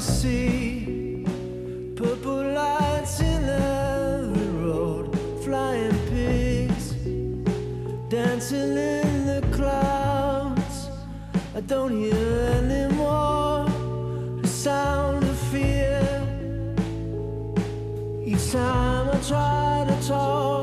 see purple lights in every road, flying pigs dancing in the clouds. I don't hear anymore the sound of fear. Each time I try to talk.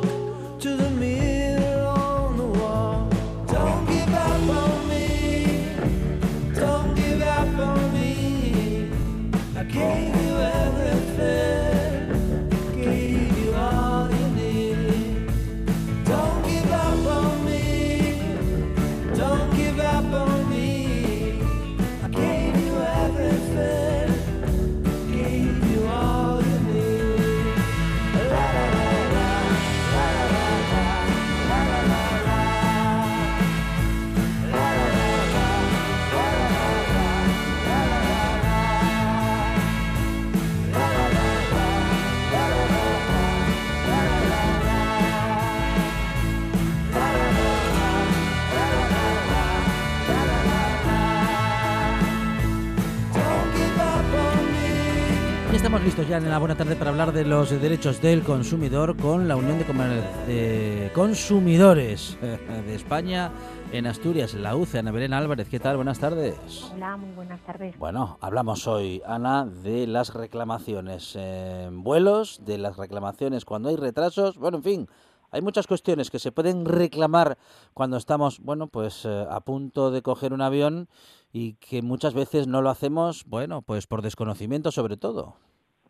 Listos ya en la buena tarde para hablar de los derechos del consumidor con la Unión de, Consumidores de España en Asturias, la UCE. Ana Belén Álvarez, ¿qué tal? Buenas tardes. Hola, muy buenas tardes. Bueno, hablamos hoy, Ana, de las reclamaciones en vuelos, de las reclamaciones cuando hay retrasos, bueno, en fin. Hay muchas cuestiones que se pueden reclamar cuando estamos, bueno, pues eh, a punto de coger un avión y que muchas veces no lo hacemos, bueno, pues por desconocimiento sobre todo.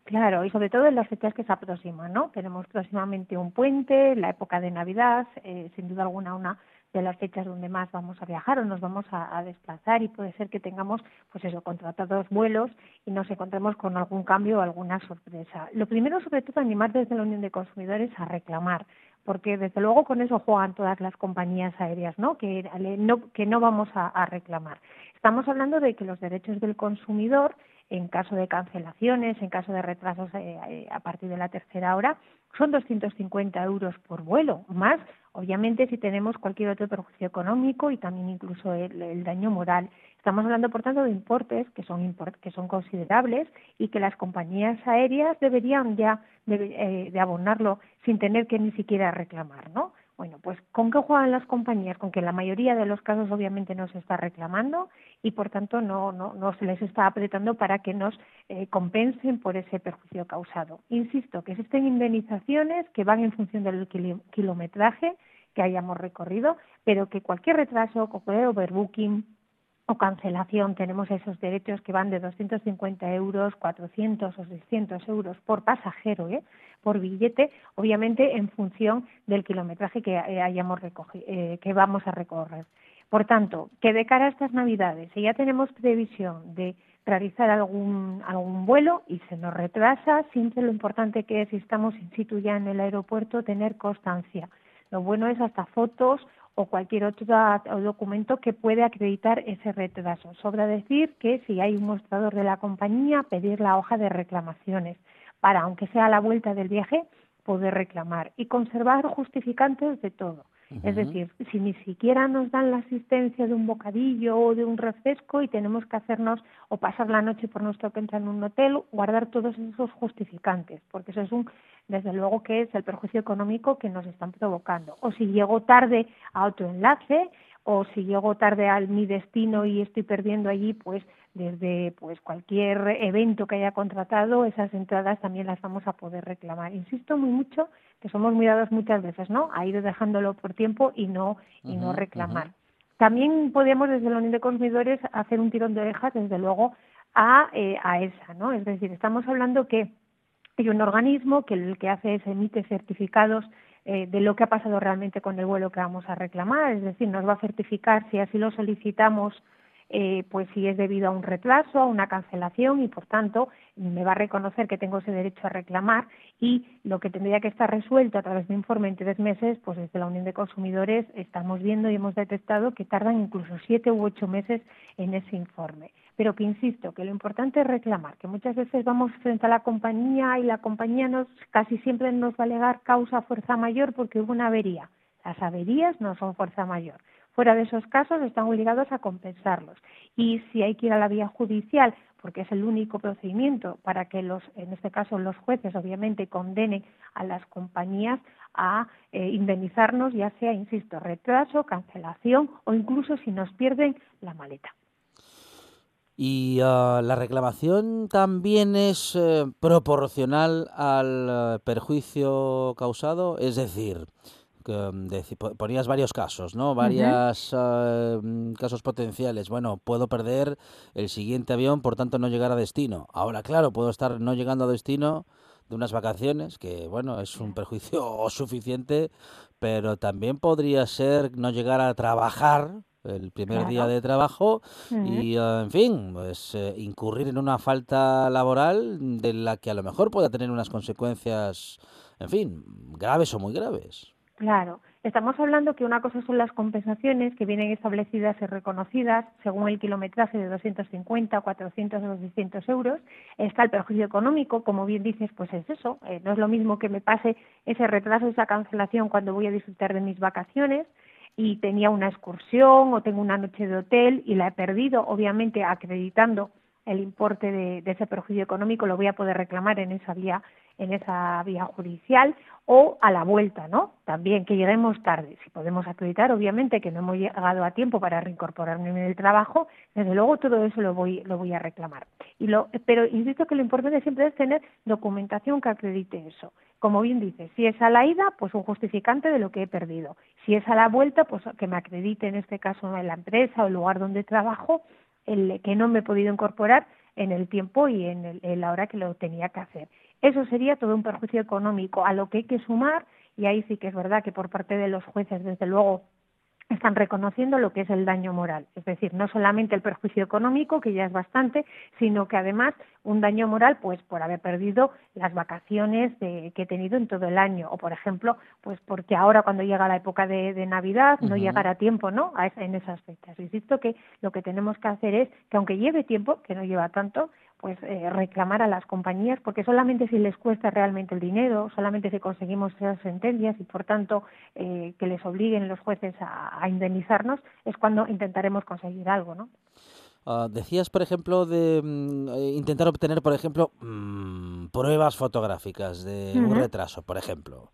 Claro, y sobre todo en las fechas que se aproximan, ¿no? Tenemos próximamente un puente, la época de Navidad, eh, sin duda alguna una de las fechas donde más vamos a viajar o nos vamos a, desplazar y puede ser que tengamos, pues eso, contratados vuelos y nos encontremos con algún cambio o alguna sorpresa. Lo primero, sobre todo, animar desde la Unión de Consumidores a reclamar, porque desde luego con eso juegan todas las compañías aéreas, ¿no? Que no, que no vamos a reclamar. Estamos hablando de que los derechos del consumidor en caso de cancelaciones, en caso de retrasos eh, a partir de la tercera hora, son 250 euros por vuelo, más obviamente si tenemos cualquier otro perjuicio económico y también incluso el, daño moral. Estamos hablando, por tanto, de importes que son, que son considerables y que las compañías aéreas deberían ya de, eh, de abonarlo sin tener que ni siquiera reclamar, ¿no? Bueno, pues ¿con qué juegan las compañías? Con que en la mayoría de los casos obviamente no se está reclamando y por tanto no, no, no se les está apretando para que nos eh, compensen por ese perjuicio causado. Insisto, que existen indemnizaciones que van en función del kilometraje que hayamos recorrido, pero que cualquier retraso, cualquier overbooking, o cancelación tenemos esos derechos que van de 250 euros, 400 o 600 euros por pasajero, ¿eh? Por billete, obviamente en función del kilometraje que eh, hayamos recogido, eh, que vamos a recorrer. Por tanto, que de cara a estas Navidades, si ya tenemos previsión de realizar algún, algún vuelo y se nos retrasa, siempre lo importante que es, si estamos in situ ya en el aeropuerto, tener constancia. Lo bueno es hasta fotos o cualquier otro documento que puede acreditar ese retraso. Sobra decir que si hay un mostrador de la compañía, pedir la hoja de reclamaciones para, aunque sea a la vuelta del viaje, poder reclamar y conservar justificantes de todo. Es decir, si ni siquiera nos dan la asistencia de un bocadillo o de un refresco y tenemos que hacernos o pasar la noche por nuestra cuenta en un hotel, guardar todos esos justificantes, porque eso es un, desde luego que es el perjuicio económico que nos están provocando. O si llego tarde a otro enlace, o si llego tarde a mi destino y estoy perdiendo allí, pues desde pues cualquier evento que haya contratado, esas entradas también las vamos a poder reclamar. Insisto muy mucho que somos muy dados muchas veces, ¿no? A ir dejándolo por tiempo y no y no reclamar. También podemos desde la Unión de Consumidores hacer un tirón de orejas, desde luego, a, eh, a esa, ¿no? Es decir, estamos hablando que hay un organismo que lo que hace es emite certificados eh, de lo que ha pasado realmente con el vuelo que vamos a reclamar, es decir, nos va a certificar si así lo solicitamos eh, pues si es debido a un retraso, a una cancelación y por tanto me va a reconocer que tengo ese derecho a reclamar y lo que tendría que estar resuelto a través de informe en tres meses, pues desde la Unión de Consumidores estamos viendo y hemos detectado que tardan incluso siete u ocho meses en ese informe. Pero que insisto, que lo importante es reclamar, que muchas veces vamos frente a la compañía y la compañía nos casi siempre nos va a alegar causa fuerza mayor porque hubo una avería. Las averías no son fuerza mayor. Fuera de esos casos están obligados a compensarlos. Y si hay que ir a la vía judicial, porque es el único procedimiento para que los, en este caso los jueces, obviamente, condenen a las compañías a eh, indemnizarnos, ya sea, insisto, retraso, cancelación o incluso si nos pierden la maleta. Y ah, la reclamación también es eh, proporcional al eh, perjuicio causado, es decir, Mm, ponías varios casos, ¿no? Varios ah, mm, casos potenciales. Bueno, puedo perder el siguiente avión, por tanto no llegar a destino. Ahora, claro, puedo estar no llegando a destino de unas vacaciones, que bueno, es un perjuicio suficiente, pero también podría ser no llegar a trabajar el primer día de trabajo y, ah, en fin, pues eh, incurrir en una falta laboral de la que a lo mejor pueda tener unas consecuencias, en fin, graves o muy graves. Claro, estamos hablando que una cosa son las compensaciones que vienen establecidas y reconocidas según el kilometraje de 250, 400 o 200 euros. Está el perjuicio económico, como bien dices, pues es eso. Eh, no es lo mismo que me pase ese retraso, esa cancelación cuando voy a disfrutar de mis vacaciones y tenía una excursión o tengo una noche de hotel y la he perdido, obviamente acreditando el importe de, ese perjuicio económico lo voy a poder reclamar en esa vía en esa vía judicial o a la vuelta, ¿no? También que lleguemos tarde. Si podemos acreditar, obviamente, que no hemos llegado a tiempo para reincorporarme en el trabajo, desde luego todo eso lo voy, lo voy a reclamar. Y lo, pero insisto que lo importante siempre es tener documentación que acredite eso. Como bien dice, si es a la ida, pues un justificante de lo que he perdido. Si es a la vuelta, pues que me acredite en este caso en la empresa o el lugar donde trabajo, el que no me he podido incorporar en el tiempo y en, en la hora que lo tenía que hacer. Eso sería todo un perjuicio económico, a lo que hay que sumar, y ahí sí que es verdad que por parte de los jueces, desde luego, están reconociendo lo que es el daño moral, es decir, no solamente el perjuicio económico, que ya es bastante, sino que además un daño moral, pues por haber perdido las vacaciones que he tenido en todo el año, o por ejemplo, pues porque ahora cuando llega la época de, Navidad no llegará a tiempo, ¿no? A en esas fechas. Insisto que lo que tenemos que hacer es que aunque lleve tiempo, que no lleva tanto, pues eh, reclamar a las compañías porque solamente si les cuesta realmente el dinero, solamente si conseguimos esas sentencias y por tanto eh, que les obliguen los jueces a, indemnizarnos es cuando intentaremos conseguir algo, ¿no? Ah, decías, por ejemplo, de mm, eh, intentar obtener, por ejemplo, mm, pruebas fotográficas de un retraso, por ejemplo.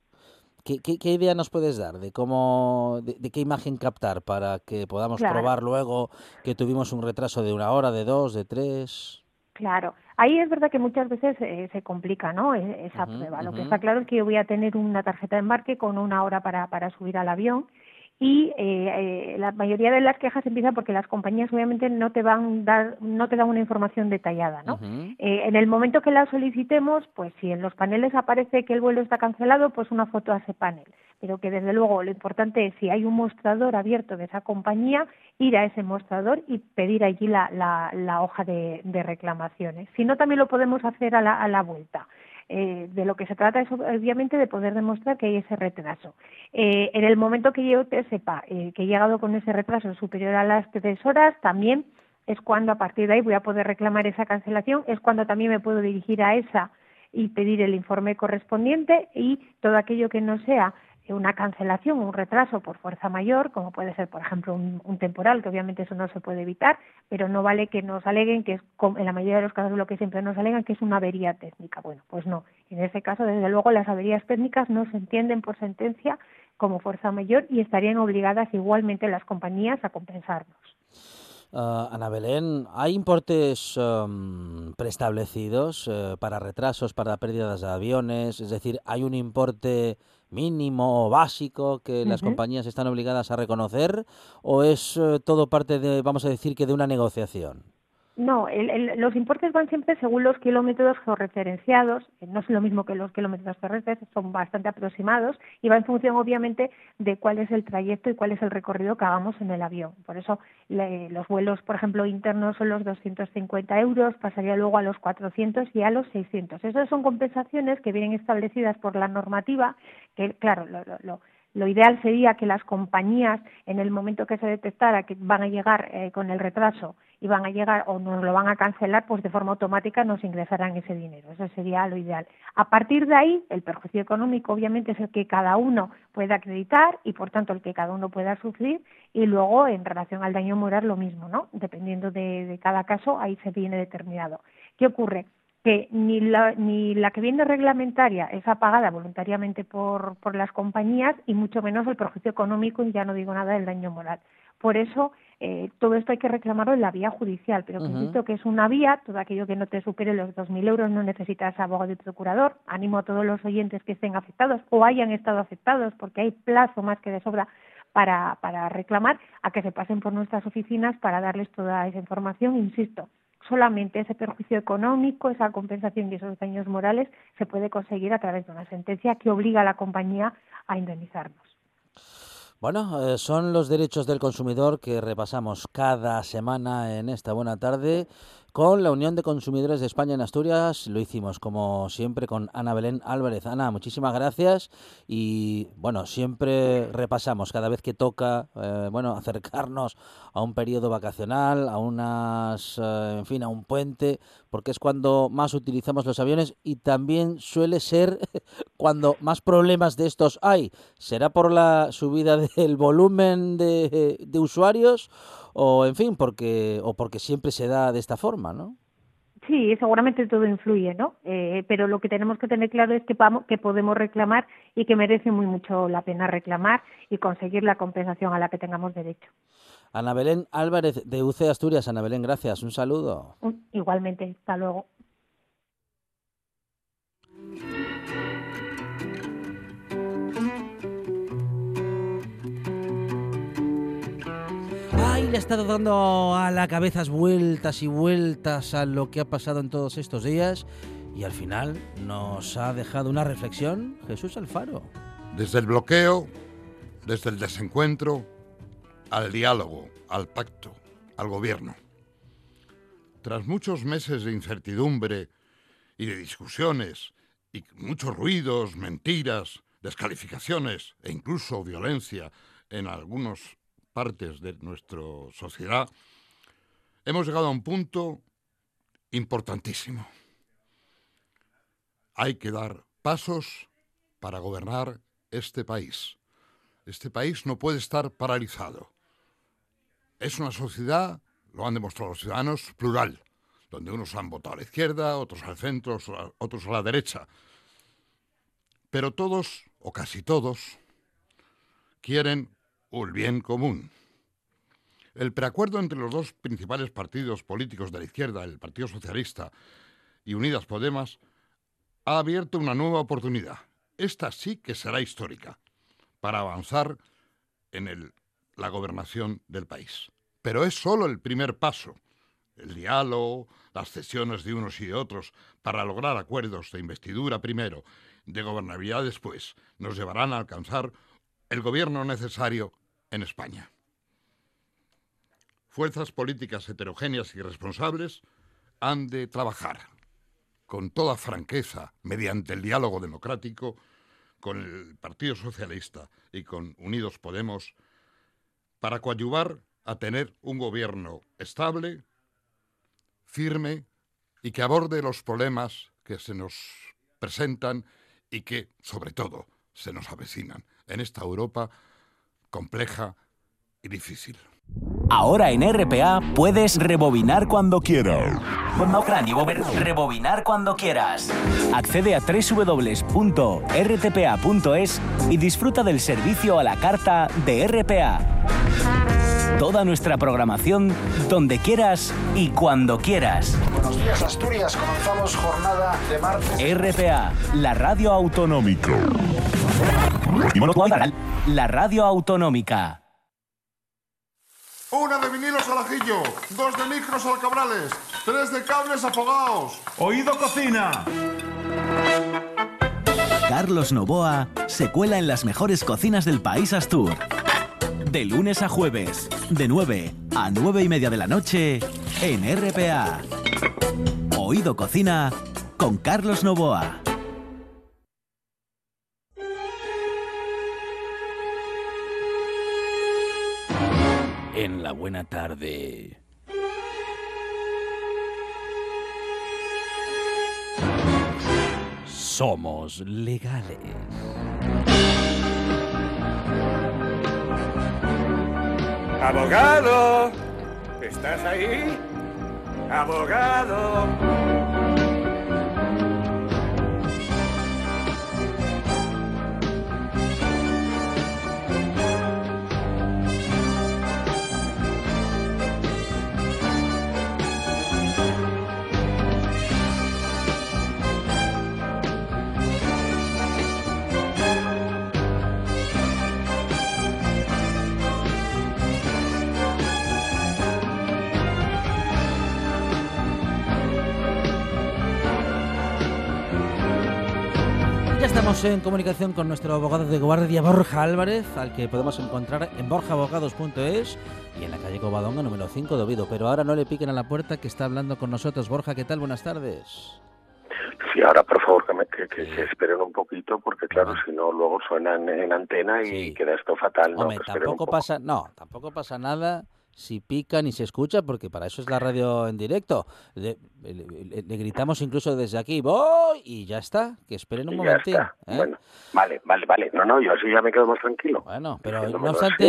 ¿Qué, ¿Qué, idea nos puedes dar de cómo, de, qué imagen captar para que podamos probar luego que tuvimos un retraso de una hora, de dos, de tres? Claro, ahí es verdad que muchas veces eh, se complica, ¿no? E, esa prueba. Lo que está claro es que yo voy a tener una tarjeta de embarque con una hora para, para subir al avión y eh, eh, la mayoría de las quejas empiezan porque las compañías obviamente no te van dar no te dan una información detallada no eh, en el momento que la solicitemos pues si en los paneles aparece que el vuelo está cancelado pues una foto a ese panel. Pero que desde luego lo importante es si hay un mostrador abierto de esa compañía ir a ese mostrador y pedir allí la, la, la hoja de, de, reclamaciones. Si no también lo podemos hacer a la, a la vuelta eh, de lo que se trata es obviamente de poder demostrar que hay ese retraso. Eh, en el momento que yo te sepa eh, que he llegado con ese retraso superior a las tres horas, también es cuando a partir de ahí voy a poder reclamar esa cancelación, es cuando también me puedo dirigir a esa y pedir el informe correspondiente y todo aquello que no sea una cancelación, un retraso por fuerza mayor, como puede ser, por ejemplo, un, temporal, que obviamente eso no se puede evitar, pero no vale que nos aleguen, que es en la mayoría de los casos lo que siempre nos alegan, que es una avería técnica. Bueno, pues no. En ese caso, desde luego, las averías técnicas no se entienden por sentencia como fuerza mayor y estarían obligadas igualmente las compañías a compensarnos. Uh, Ana Belén, ¿hay importes um, preestablecidos uh, para retrasos, para pérdidas de aviones? Es decir, ¿hay un importe mínimo o básico que las compañías están obligadas a reconocer o es eh, todo parte de, vamos a decir, que de una negociación? No, los importes van siempre según los kilómetros georreferenciados, no es lo mismo que los kilómetros terrestres, son bastante aproximados y va en función obviamente de cuál es el trayecto y cuál es el recorrido que hagamos en el avión. Por eso los vuelos, por ejemplo, internos son los 250 euros, pasaría luego a los 400 y a los 600. Esas son compensaciones que vienen establecidas por la normativa, que claro, lo, lo, lo ideal sería que las compañías, en el momento que se detectara que van a llegar eh, con el retraso, y van a llegar o nos lo van a cancelar, pues de forma automática nos ingresarán ese dinero. Eso sería lo ideal. A partir de ahí, el perjuicio económico obviamente es el que cada uno pueda acreditar y por tanto el que cada uno pueda sufrir y luego en relación al daño moral lo mismo, ¿no? Dependiendo de, de cada caso, ahí se viene determinado. ¿Qué ocurre? Que ni la, ni la que viene reglamentaria es apagada voluntariamente por, por las compañías y mucho menos el perjuicio económico y ya no digo nada del daño moral. Por eso eh, todo esto hay que reclamarlo en la vía judicial, pero uh que es una vía, todo aquello que no te supere los 2.000 euros no necesitas abogado y procurador. Animo a todos los oyentes que estén afectados o hayan estado afectados, porque hay plazo más que de sobra para, para reclamar, a que se pasen por nuestras oficinas para darles toda esa información. Insisto, solamente ese perjuicio económico, esa compensación y esos daños morales se puede conseguir a través de una sentencia que obliga a la compañía a indemnizarnos. Bueno, eh, son los derechos del consumidor que repasamos cada semana en esta buena tarde con la Unión de Consumidores de España en Asturias. Lo hicimos como siempre con Ana Belén Álvarez. Ana, muchísimas gracias y bueno, siempre repasamos cada vez que toca, eh, bueno, acercarnos a un periodo vacacional, a unas, eh, en fin, a un puente, porque es cuando más utilizamos los aviones y también suele ser cuando más problemas de estos hay. ¿Será por la subida del volumen de, de usuarios? O en fin, porque, o porque siempre se da de esta forma, ¿no? Sí, seguramente todo influye, ¿no? Eh, pero lo que tenemos que tener claro es que, vamos, que podemos reclamar y que merece muy mucho la pena reclamar y conseguir la compensación a la que tengamos derecho. Ana Belén Álvarez de UC Asturias. Ana Belén, gracias. Un saludo. Igualmente. Hasta luego. Le ha estado dando a la cabeza vueltas y vueltas a lo que ha pasado en todos estos días y al final nos ha dejado una reflexión Jesús Alfaro. Desde el bloqueo, desde el desencuentro, al diálogo, al pacto, al gobierno. Tras muchos meses de incertidumbre y de discusiones y muchos ruidos, mentiras, descalificaciones e incluso violencia en algunos partes de nuestra sociedad, hemos llegado a un punto importantísimo. Hay que dar pasos para gobernar este país. Este país no puede estar paralizado. Es una sociedad, lo han demostrado los ciudadanos, plural, donde unos han votado a la izquierda, otros al centro, otros a la derecha. Pero todos, o casi todos, quieren el bien común. El preacuerdo entre los dos principales partidos políticos de la izquierda, el Partido Socialista y Unidas Podemos, ha abierto una nueva oportunidad. Esta sí que será histórica para avanzar en la gobernación del país. Pero es solo el primer paso. El diálogo, las cesiones de unos y de otros para lograr acuerdos de investidura primero, de gobernabilidad después, nos llevarán a alcanzar el gobierno necesario en España. Fuerzas políticas heterogéneas y responsables han de trabajar con toda franqueza, mediante el diálogo democrático, con el Partido Socialista y con Unidos Podemos, para coadyuvar a tener un gobierno estable, firme y que aborde los problemas que se nos presentan y que, sobre todo, se nos avecinan en esta Europa compleja y difícil. Ahora en RPA puedes rebobinar cuando quieras. Rebobinar cuando quieras. Accede a www.rtpa.es y disfruta del servicio a la carta de RPA. Toda nuestra programación donde quieras y cuando quieras. Buenos días Asturias, comenzamos jornada de martes. RPA, la radio autonómica. La radio autonómica. Una de vinilos al ajillo, dos de micros al cabrales, tres de cables afogados. Oído cocina. Carlos Novoa se cuela en las mejores cocinas del país Astur. De lunes a jueves, de 9 a 9 y media de la noche, en RPA. Oído Cocina con Carlos Novoa. En la buena tarde. Somos legales. Abogado, ¿estás ahí? Abogado. Estamos en comunicación con nuestro abogado de guardia Borja Álvarez, al que podemos encontrar en borjaabogados.es y en la calle Covadonga número 5 de Oviedo. Pero ahora no le piquen a la puerta que está hablando con nosotros. Borja, ¿qué tal? Buenas tardes. Sí, ahora por favor que, me, que, que, que esperen un poquito porque claro, si no luego suenan en antena y Sí. queda esto fatal. ¿no? Hombre, tampoco poco. pasa, no, tampoco pasa nada si pica ni se escucha, porque para eso es la radio en directo. Le, le- le- le gritamos incluso desde aquí, voy, y ya está, que esperen un momentín. ¿eh? Bueno, vale, vale, vale. No, no, yo así ya me quedo más tranquilo. Bueno, pero no obstante,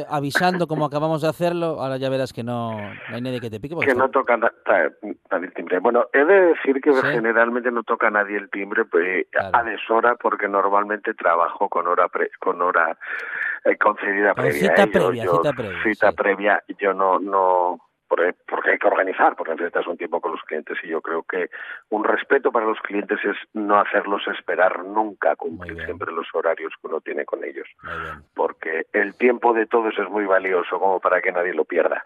eh, avisando como acabamos de hacerlo, ahora ya verás que no, no hay nadie que te pique. Que no toca nadie el timbre. Bueno, he de decir que Sí. generalmente no toca nadie el timbre pues, Claro. a deshora porque normalmente trabajo con hora pre- con hora eh, concedida Con previa. cita ¿eh? Previa, yo- cita previa, cita sí. previa, yo no, no por- porque hay que organizar, porque necesitas un tiempo con los clientes y yo creo que un respeto para los clientes es no hacerlos esperar nunca, cumplir siempre los horarios que uno tiene con ellos, porque el tiempo de todos es muy valioso como para que nadie lo pierda.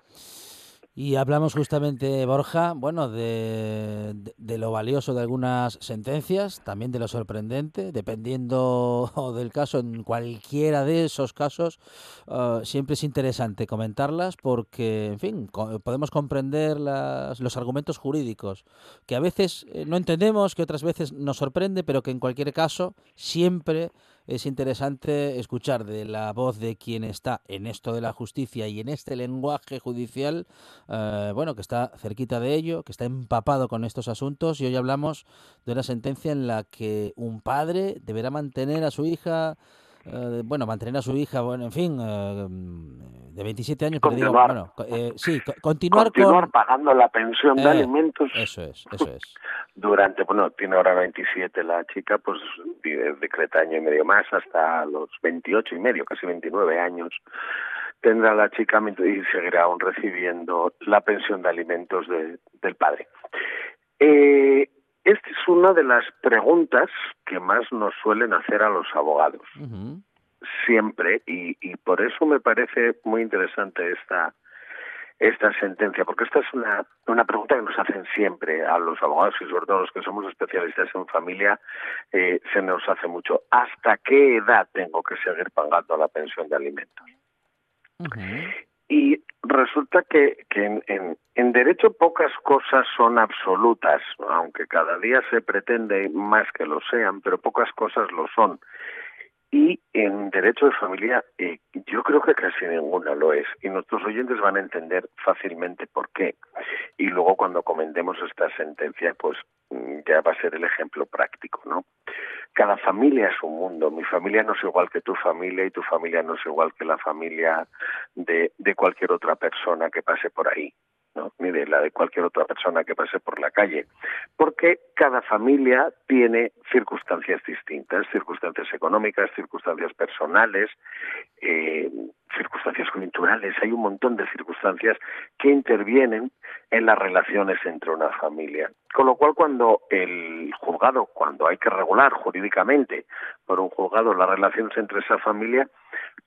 Y hablamos justamente, Borja, bueno, de, lo valioso de algunas sentencias, también de lo sorprendente, dependiendo del caso, en cualquiera de esos casos, eh, siempre es interesante comentarlas porque, en fin, co- podemos comprender las- los argumentos jurídicos, que a veces eh, no entendemos, que otras veces nos sorprende, pero que en cualquier caso siempre es interesante escuchar de la voz de quien está en esto de la justicia y en este lenguaje judicial, eh, bueno, que está cerquita de ello, que está empapado con estos asuntos. Y hoy hablamos de una sentencia en la que un padre deberá mantener a su hija, eh, bueno, mantener a su hija, bueno, en fin, eh, de 27 años, pero digo, Continuar. bueno, eh, sí, co- continuar, Continuar con... pagando la pensión de Eh, alimentos Eso es, eso es. durante, bueno, tiene ahora 27 la chica, pues decreta año y medio más hasta los 28 y medio, casi 29 años. Tendrá la chica y seguirá aún recibiendo la pensión de alimentos de- del padre. Eh, esta es una de las preguntas que más nos suelen hacer a los abogados. Siempre y, y por eso me parece muy interesante esta esta sentencia, porque esta es una, una pregunta que nos hacen siempre a los abogados y sobre todo los que somos especialistas en familia, eh, se nos hace mucho. ¿Hasta qué edad tengo que seguir pagando la pensión de alimentos? Y resulta que, que en, en, en, derecho pocas cosas son absolutas, aunque cada día se pretende más que lo sean, pero pocas cosas lo son. Y en derecho de familia eh, yo creo que casi ninguna lo es y nuestros oyentes van a entender fácilmente por qué. Y luego cuando comentemos esta sentencia pues mm, ya va a ser el ejemplo práctico, ¿no? Cada familia es un mundo. Mi familia no es igual que tu familia y tu familia no es igual que la familia de, de cualquier otra persona que pase por ahí. ¿No? ni de la de cualquier otra persona que pase por la calle, porque cada familia tiene circunstancias distintas, circunstancias económicas, circunstancias personales, eh, circunstancias culturales, hay un montón de circunstancias que intervienen en las relaciones entre una familia. Con lo cual, cuando el juzgado, cuando hay que regular jurídicamente por un juzgado las relaciones entre esa familia,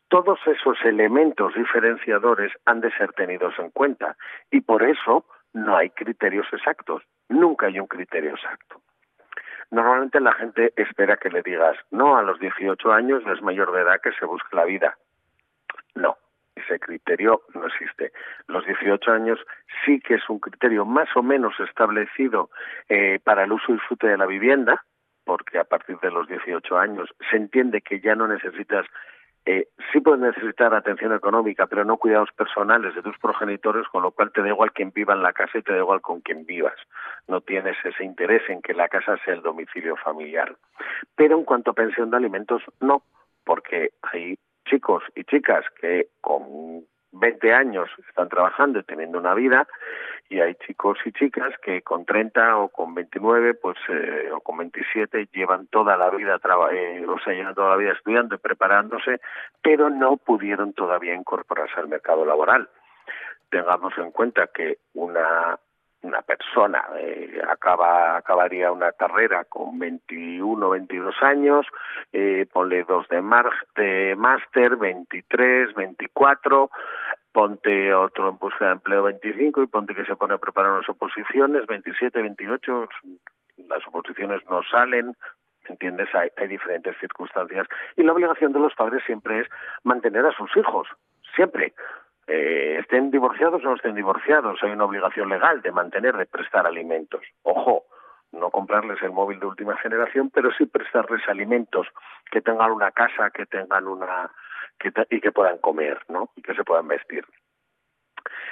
todos esos elementos diferenciadores han de ser tenidos en cuenta y por eso no hay criterios exactos, nunca hay un criterio exacto. Normalmente la gente espera que le digas, no, a los 18 años es mayor de edad que se busque la vida. No, ese criterio no existe. Los 18 años sí que es un criterio más o menos establecido eh, para el uso y disfrute de la vivienda, porque a partir de los 18 años se entiende que ya no necesitas eh, sí puedes necesitar atención económica, pero no cuidados personales de tus progenitores, con lo cual te da igual quien viva en la casa y te da igual con quien vivas. No tienes ese interés en que la casa sea el domicilio familiar. Pero en cuanto a pensión de alimentos, no, porque hay chicos y chicas que con 20 años están trabajando y teniendo una vida y hay chicos y chicas que con 30 o con 29 pues eh, o con 27 llevan toda la vida eh, o sea llevan toda la vida estudiando y preparándose pero no pudieron todavía incorporarse al mercado laboral. Tengamos en cuenta que una una persona eh, acaba acabaría una carrera con 21 22 años eh, ponle dos de máster 23 24 ponte otro en busca de empleo 25 y ponte que se pone a preparar unas oposiciones 27 28 las oposiciones no salen ¿entiendes? Hay, hay diferentes circunstancias y la obligación de los padres siempre es mantener a sus hijos siempre eh, estén divorciados o no estén divorciados, hay una obligación legal de mantener, de prestar alimentos. Ojo, no comprarles el móvil de última generación, pero sí prestarles alimentos, que tengan una casa, que tengan una que y que puedan comer, ¿no? Y que se puedan vestir.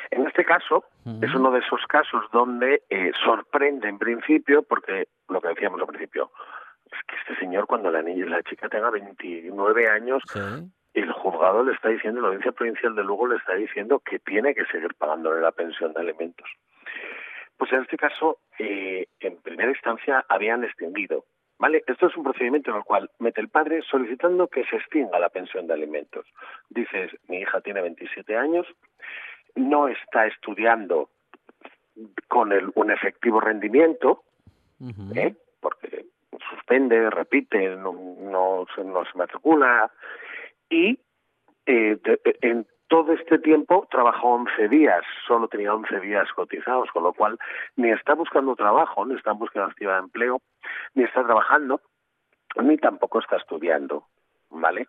En este caso, es uno de esos casos donde eh, sorprende en principio, porque lo que decíamos al principio, es que este señor cuando la niña la chica tenga 29 años, el juzgado le está diciendo, la audiencia provincial de Lugo le está diciendo que tiene que seguir pagándole la pensión de alimentos. Pues en este caso, eh, en primera instancia habían extendido. ¿Vale? Esto es un procedimiento en el cual mete el padre solicitando que se extinga la pensión de alimentos. Dices, mi hija tiene 27 años, no está estudiando con el, un efectivo rendimiento, ¿eh? porque suspende, repite, no, no, no se matricula, y eh, de, en todo este tiempo trabajó 11 días, solo tenía 11 días cotizados, con lo cual ni está buscando trabajo, ni está en búsqueda activa de empleo, ni está trabajando, ni tampoco está estudiando. ¿Vale?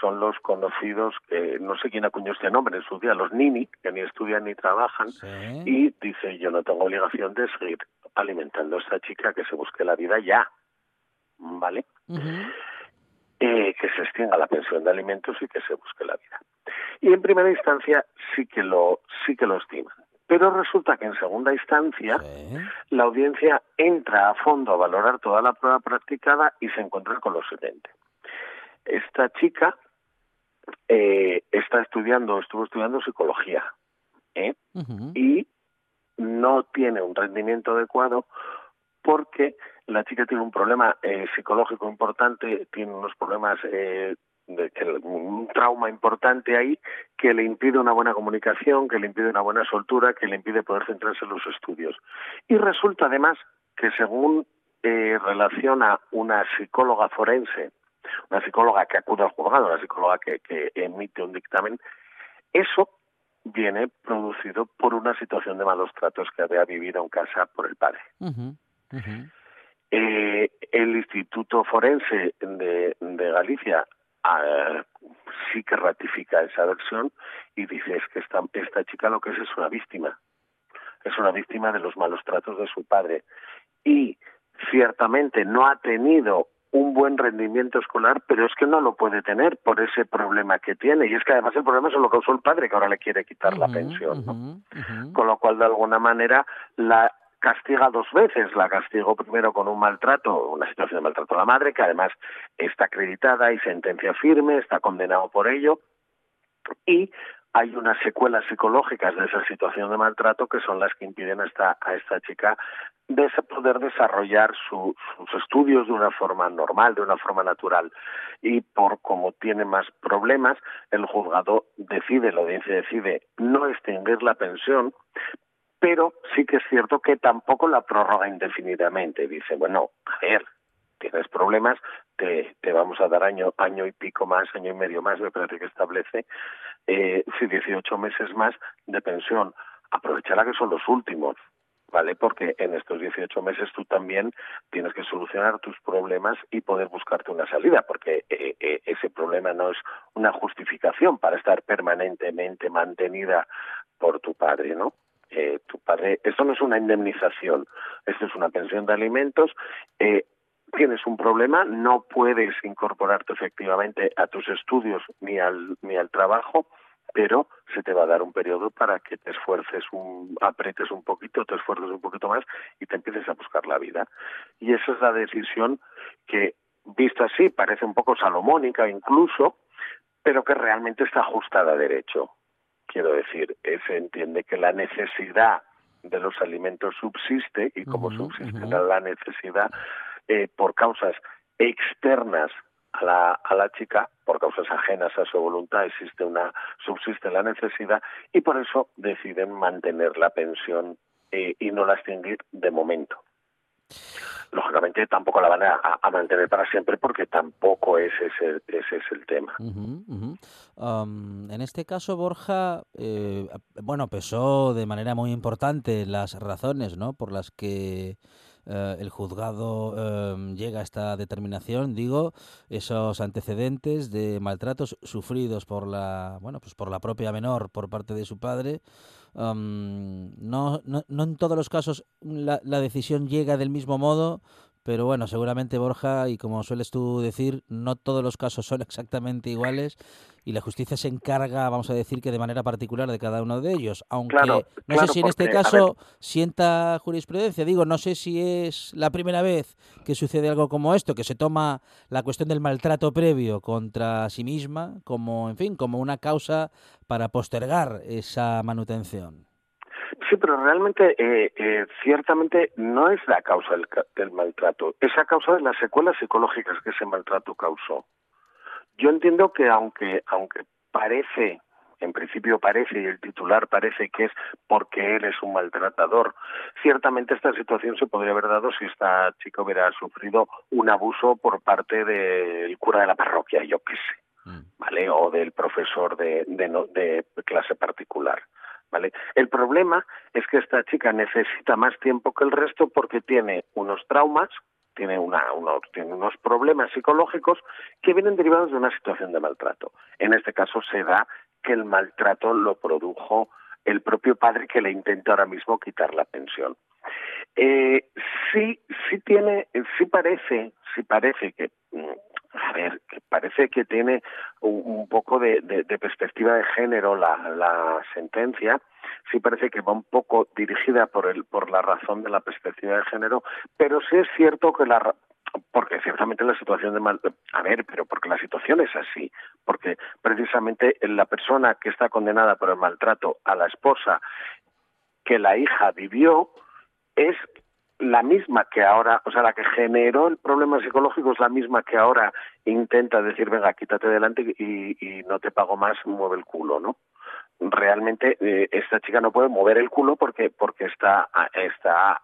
Son los conocidos que no sé quién acuñó este nombre en su día, los nini, que ni estudian ni trabajan, Sí. y dice: Yo no tengo obligación de seguir alimentando a esta chica que se busque la vida ya. ¿Vale? Ujú. Eh, que se extinga la pensión de alimentos y que se busque la vida. Y en primera instancia sí que lo sí que lo estiman. Pero resulta que en segunda instancia Sí. la audiencia entra a fondo a valorar toda la prueba practicada y se encuentra con lo siguiente. Esta chica eh, está estudiando, estuvo estudiando psicología, ¿eh? Y no tiene un rendimiento adecuado porque la chica tiene un problema eh, psicológico importante, tiene unos problemas, eh, un trauma importante ahí que le impide una buena comunicación, que le impide una buena soltura, que le impide poder centrarse en los estudios. Y resulta además que según eh, relaciona una psicóloga forense, una psicóloga que acude al juzgado, una psicóloga que, que emite un dictamen, eso viene producido por una situación de malos tratos que había vivido en casa por el padre. Eh, el Instituto Forense de, de Galicia ah, sí que ratifica esa versión y dice es que esta, esta chica lo que es es una víctima, es una víctima de los malos tratos de su padre y ciertamente no ha tenido un buen rendimiento escolar, pero es que no lo puede tener por ese problema que tiene. Y es que además el problema es lo causó el padre, que ahora le quiere quitar la pensión. Con lo cual, de alguna manera, la castiga dos veces. La castigó primero con un maltrato, una situación de maltrato a la madre, que además está acreditada y sentencia firme, está condenado por ello. Y hay unas secuelas psicológicas de esa situación de maltrato que son las que impiden a esta, a esta chica de poder desarrollar sus estudios de una forma normal, de una forma natural. Y por como tiene más problemas, el juzgado decide, la audiencia decide no extinguir la pensión, pero sí que es cierto que tampoco la prórroga indefinidamente. Dice, bueno, a ver, tienes problemas, te, te vamos a dar año, año y pico más, año y medio más, me parece que establece, eh, 18 meses más de pensión. Aprovechará que son los últimos, ¿vale? Porque en estos 18 meses tú también tienes que solucionar tus problemas y poder buscarte una salida, porque eh, eh, ese problema no es una justificación para estar permanentemente mantenida por tu padre, ¿no? Eh, tu padre, esto no es una indemnización, esto es una pensión de alimentos. Eh, tienes un problema, no puedes incorporarte efectivamente a tus estudios ni al, ni al trabajo, pero se te va a dar un periodo para que te esfuerces, un, apretes un poquito, te esfuerces un poquito más y te empieces a buscar la vida. Y esa es la decisión que, vista así, parece un poco salomónica incluso, pero que realmente está ajustada a derecho. Quiero decir, se entiende que la necesidad de los alimentos subsiste y como subsiste la necesidad eh, por causas externas a la, a la chica, por causas ajenas a su voluntad, existe una, subsiste la necesidad y por eso deciden mantener la pensión eh, y no la extinguir de momento lógicamente tampoco la van a, mantener para siempre porque tampoco ese es ese es el tema. en este caso, Borja, eh, bueno, pesó de manera muy importante las razones ¿no? por las que eh, el juzgado em, llega a esta determinación, digo, esos antecedentes de maltratos sufridos por la, bueno, pues por la propia menor por parte de su padre. Em, no, no, no, en todos los casos la, la decisión llega del mismo modo, pero bueno, seguramente Borja, y como sueles tú decir, no todos los casos son exactamente iguales y la justicia se encarga, vamos a decir, que de manera particular de cada uno de ellos. Aunque no sé si en este caso sienta jurisprudencia, digo, no sé si es la primera vez que sucede algo como esto, que se toma la cuestión del maltrato previo contra sí misma como, en fin, como una causa para postergar esa manutención. Sí, pero realmente, eh, eh, ciertamente, no es la causa del, del, maltrato, es la causa de las secuelas psicológicas que ese maltrato causó. Yo entiendo que aunque, aunque parece, en principio parece, y el titular parece que es porque él es un maltratador, ciertamente esta situación se podría haber dado si esta chica hubiera sufrido un abuso por parte del cura de la parroquia, yo qué sé, mm. ¿vale? O del profesor de, de, de clase particular. ¿Vale? El problema es que esta chica necesita más tiempo que el resto porque tiene unos traumas, tiene, una, unos, tiene unos problemas psicológicos que vienen derivados de una situación de maltrato. En este caso se da que el maltrato lo produjo el propio padre que le intenta ahora mismo quitar la pensión. Eh, sí, sí tiene, sí parece, sí parece que mm, a ver, parece que tiene un, poco de, perspectiva de género la, sentencia, sí parece que va un poco dirigida por, el, por la razón de la perspectiva de género, pero sí es cierto que la porque ciertamente la situación de mal a ver pero porque la situación es así porque precisamente la persona que está condenada por el maltrato a la esposa que la hija vivió es la misma que ahora, o sea, la que generó el problema psicológico es la misma que ahora intenta decir, venga, quítate delante y, y no te pago más, mueve el culo, ¿no? Realmente eh, esta chica no puede mover el culo porque porque está está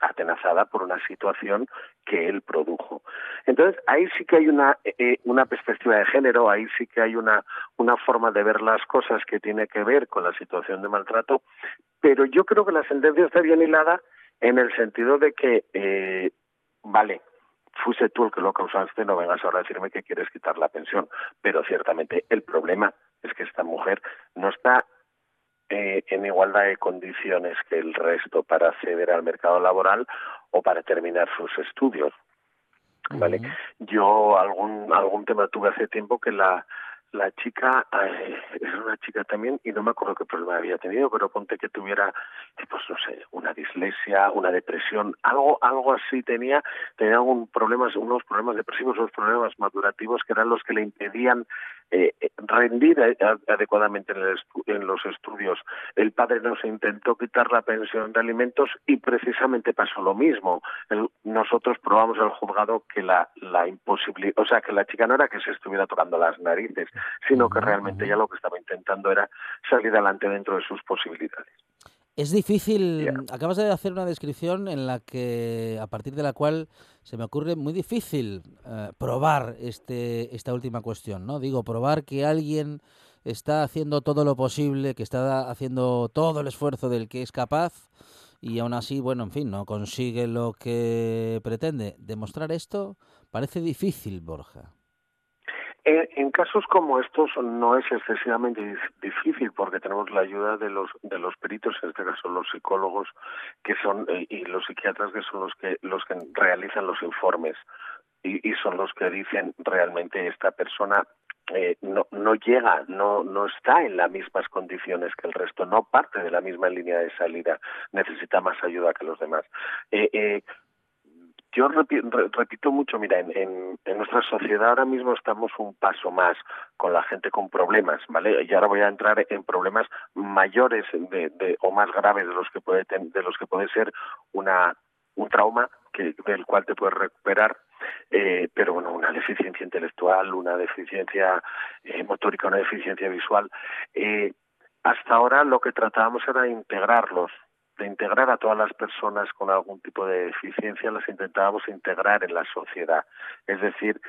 atenazada por una situación que él produjo. Entonces, ahí sí que hay una, eh, una perspectiva de género, ahí sí que hay una, una forma de ver las cosas que tiene que ver con la situación de maltrato, pero yo creo que la sentencia está bien hilada en el sentido de que, eh, vale, fuiste tú el que lo causaste, no vengas ahora a decirme que quieres quitar la pensión. Pero ciertamente el problema es que esta mujer no está eh, en igualdad de condiciones que el resto para acceder al mercado laboral o para terminar sus estudios. ¿Vale? Yo algún algún tema tuve hace tiempo que la la chica eh, es una chica también y no me acuerdo qué problema había tenido pero ponte que tuviera pues no sé una dislexia una depresión algo algo así tenía tenía algún problemas unos problemas depresivos unos problemas madurativos que eran los que le impedían eh, eh rendir adecuadamente en, los estudios. El padre nos intentó quitar la pensión de alimentos y precisamente pasó lo mismo. nosotros probamos el juzgado que la, la imposibilidad, o sea, que la chica no era que se estuviera tocando las narices, sino que realmente ya lo que estaba intentando era salir adelante dentro de sus posibilidades. Es difícil, acabas de hacer una descripción en la que, a partir de la cual se me ocurre muy difícil eh, probar este, esta última cuestión, ¿no? Digo, probar que alguien está haciendo todo lo posible, que está haciendo todo el esfuerzo del que es capaz y aún así, bueno, en fin, no consigue lo que pretende. Demostrar esto parece difícil, Borja. En, casos como estos no es excesivamente difícil porque tenemos la ayuda de los de los peritos, en este caso los psicólogos que son eh, y los psiquiatras que son los que los que realizan los informes y, y son los que dicen realmente esta persona eh, no, no llega, no, no está en las mismas condiciones que el resto, no parte de la misma línea de salida, necesita más ayuda que los demás. Eh, eh, yo repito mucho, mira, en, nuestra sociedad ahora mismo estamos un paso más con la gente con problemas, ¿vale? Y ahora voy a entrar en problemas mayores o más graves de los que puede de los que puede ser una un trauma del cual te puedes recuperar, eh, pero bueno, una deficiencia intelectual, una deficiencia eh, motórica, una deficiencia visual. Eh, hasta ahora lo que tratábamos era integrarlos, de integrar a todas las personas con algún tipo de deficiencia, las intentábamos integrar en la sociedad, es decir,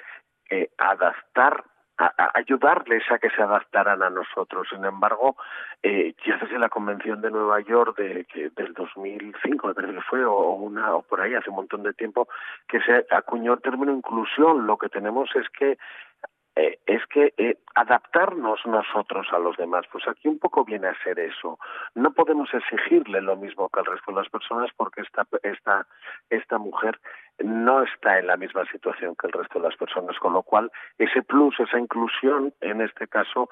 eh, adaptar ayudarles a que se adaptaran a nosotros. Sin embargo, eh, ya desde la Convención de Nueva York de, que, del 2005, me parece que fue, o, una, o por ahí hace un montón de tiempo, que se acuñó el término inclusión. Lo que tenemos es que eh, es que eh, adaptarnos nosotros a los demás, pues aquí un poco viene a ser eso. No podemos exigirle lo mismo que al resto de las personas porque esta, esta, esta mujer no está en la misma situación que el resto de las personas, con lo cual ese plus, esa inclusión, en este caso,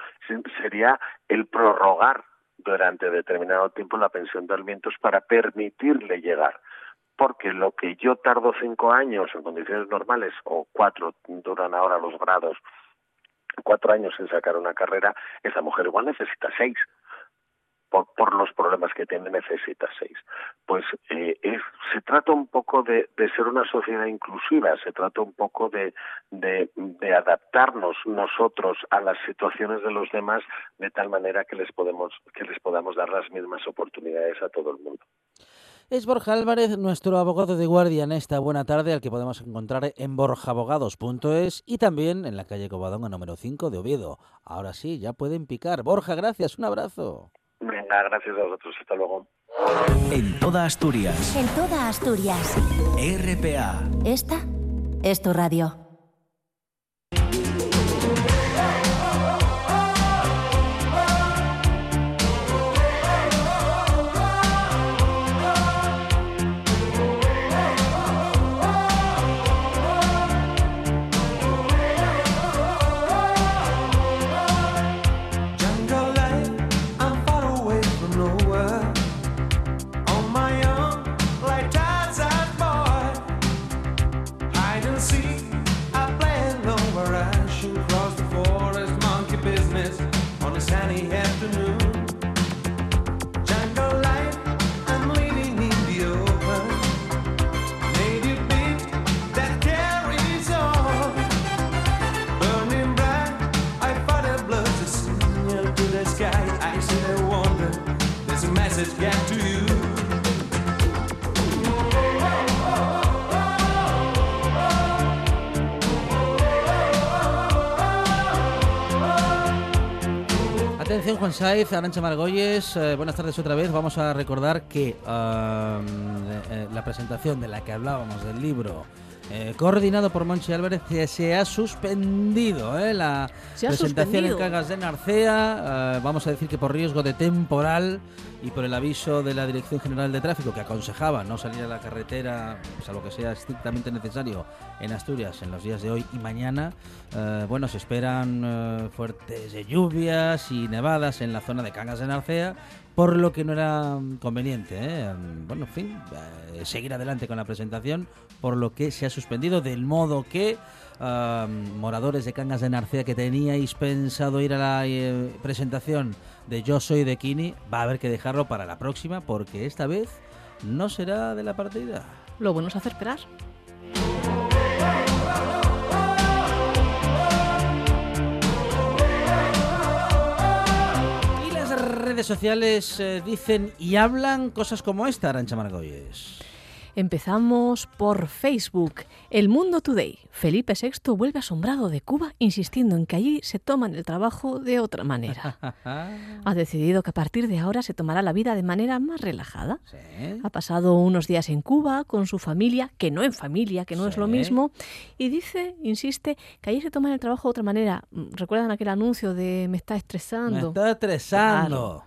sería el prorrogar durante determinado tiempo la pensión de alimentos para permitirle llegar porque lo que yo tardo cinco años en condiciones normales o cuatro duran ahora los grados cuatro años en sacar una carrera, esa mujer igual necesita seis. Por, por los problemas que tiene necesita seis. Pues eh, es, se trata un poco de, de, ser una sociedad inclusiva, se trata un poco de, de, de, adaptarnos nosotros a las situaciones de los demás de tal manera que les podemos que les podamos dar las mismas oportunidades a todo el mundo. Es Borja Álvarez, nuestro abogado de guardia en esta buena tarde, al que podemos encontrar en borjabogados.es y también en la calle Covadonga número 5 de Oviedo. Ahora sí, ya pueden picar. Borja, gracias, un abrazo. Venga, gracias a vosotros, hasta luego. En toda Asturias. En toda Asturias. RPA. Esta es tu radio. Atención Juan Saiz, Arancha Margolles, eh, buenas tardes otra vez. Vamos a recordar que um, eh, eh, la presentación de la que hablábamos del libro eh, coordinado por Monchi Álvarez, que se ha suspendido eh, la Se presentación en. Cagas de Narcea. eh, vamos a decir que por riesgo de temporal y por el aviso de la Dirección General de Tráfico que aconsejaba no salir a la carretera, salvo que sea estrictamente necesario, en Asturias en los días de hoy y mañana. bueno, se esperan fuertes lluvias y nevadas en la zona de Cangas de Narcea, por lo que no era mm, conveniente, ¿eh? Mm, bueno, en fin, eh, seguir adelante con la presentación, por lo que se ha suspendido, del modo que ah, moradores de Cangas de Narcea que teníais pensado ir a la eh, presentación de Yo Soy de Kini, va a haber que dejarlo para la próxima, porque esta vez no será de la partida. Lo bueno es hacer esperar. Redes sociales eh, dicen y hablan cosas como esta, Arancha Margolles. Empezamos por Facebook. El Mundo Today. Felipe VI vuelve asombrado de Cuba, insistiendo en que allí se toman el trabajo de otra manera. Ha decidido que a partir de ahora se tomará la vida de manera más relajada. Sí. Ha pasado unos días en Cuba con su familia, que no en familia, que no es lo mismo, y dice, insiste, que allí se toman el trabajo de otra manera. Mm, ¿Recuerdan aquel anuncio de me está Me estresando? está estresando.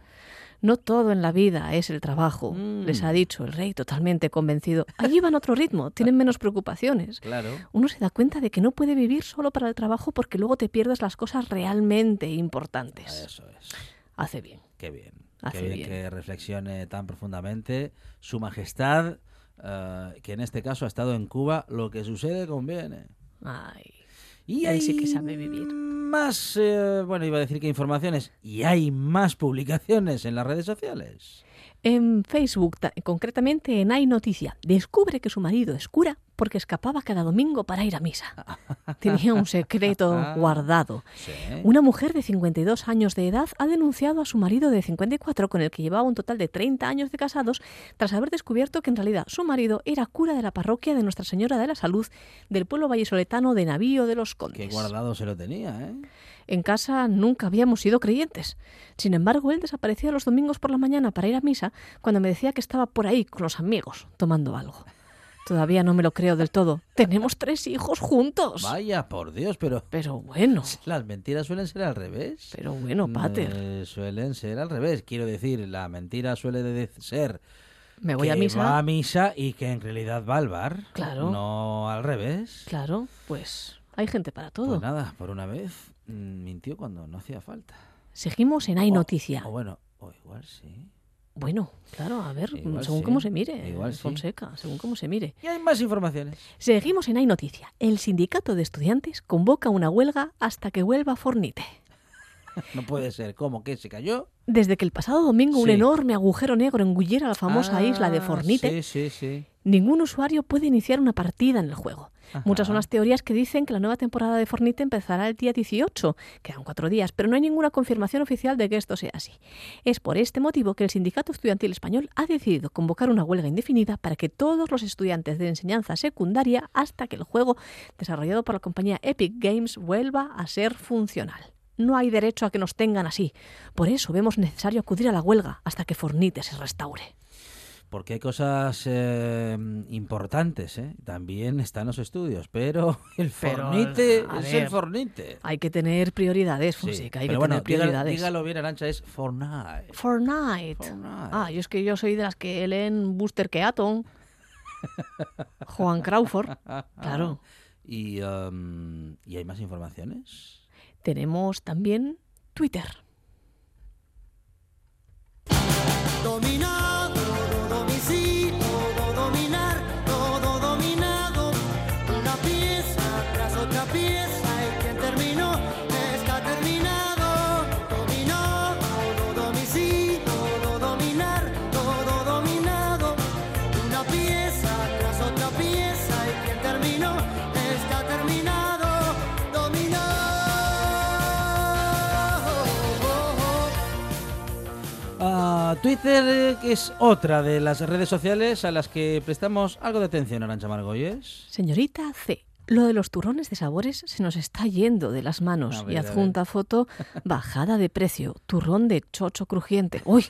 No todo en la vida es el trabajo, Mm. les ha dicho el rey totalmente convencido. Allí van a otro ritmo, tienen menos preocupaciones. Claro. Uno se da cuenta de que no puede vivir solo para el trabajo porque luego te pierdes las cosas realmente importantes. Eso es. Hace bien. Qué bien. Hace Qué bien, bien. que reflexione tan profundamente su majestad, eh, que en este caso ha estado en Cuba. Lo que sucede conviene. Ay. Y Ahí hay sí que sabe vivir. más, eh, bueno, iba a decir que informaciones, y hay más publicaciones en las redes sociales. En Facebook, ta- concretamente en Hay Noticia, descubre que su marido es cura porque escapaba cada domingo para ir a misa. Tenía un secreto guardado. Sí. Una mujer de 52 años de edad ha denunciado a su marido de 54, con el que llevaba un total de 30 años de casados, tras haber descubierto que en realidad su marido era cura de la parroquia de Nuestra Señora de la Salud del pueblo vallisoletano de Navío de los Qué Condes. guardado se lo tenía, ¿eh? En casa nunca habíamos sido creyentes. Sin embargo, él desaparecía los domingos por la mañana para ir a misa cuando me decía que estaba por ahí con los amigos, tomando algo. Todavía no me lo creo del todo. Tenemos tres hijos juntos. Vaya, por Dios, pero Pero bueno, las mentiras suelen ser al revés. pero bueno, Pater. Eh, suelen ser al revés. Quiero decir, la mentira suele de ser Me voy que a misa. va a misa y que en realidad va al bar. Claro. No al revés. Claro, pues hay gente para todo. Pues nada, por una vez mm, mintió cuando no hacía falta. Seguimos en Hay Noticia. O bueno, o igual sí. Bueno, claro, a ver, Igual según sí, cómo se mire, igual sí. Fonseca, según cómo se mire. Y hay más informaciones. Seguimos en Hay Noticia. El sindicato de estudiantes convoca una huelga hasta que vuelva Fornite. No puede ser. ¿Cómo? ¿Qué? ¿Se cayó? Desde que el pasado domingo un Sí. enorme agujero negro engulliera la famosa Ah, isla de Fornite, Sí, sí, sí. ningún usuario puede iniciar una partida en el juego. Muchas son las teorías que dicen que la nueva temporada de Fornite empezará el día 18, quedan cuatro días, pero no hay ninguna confirmación oficial de que esto sea así. Es por este motivo que el Sindicato Estudiantil Español ha decidido convocar una huelga indefinida para que todos los estudiantes de enseñanza secundaria, hasta que el juego desarrollado por la compañía Epic Games vuelva a ser funcional. No hay derecho a que nos tengan así. Por eso vemos necesario acudir a la huelga hasta que Fornite se restaure. Porque hay cosas eh, importantes, ¿eh? También están los estudios, pero el Pero, fornite es ver, el fornite. Hay que tener prioridades, Sí, Fonseca, hay pero que bueno, tener dígalo, prioridades. dígalo bien, Arancha, es Fortnite. Fortnite. Fortnite. Ah, yo es que yo soy de las que leen Buster Keaton. Juan Crawford. Claro. Y, um, ¿Y hay más informaciones? Tenemos también Twitter. Dominado, domicilio, dominar, todo Twitter, eh, es otra de las redes sociales a las que prestamos algo de atención, Arancha Margolles. Señorita C. Lo de los turrones de sabores se nos está yendo de las manos. Ver, y adjunta foto, bajada de precio, turrón de chocho crujiente. Uy,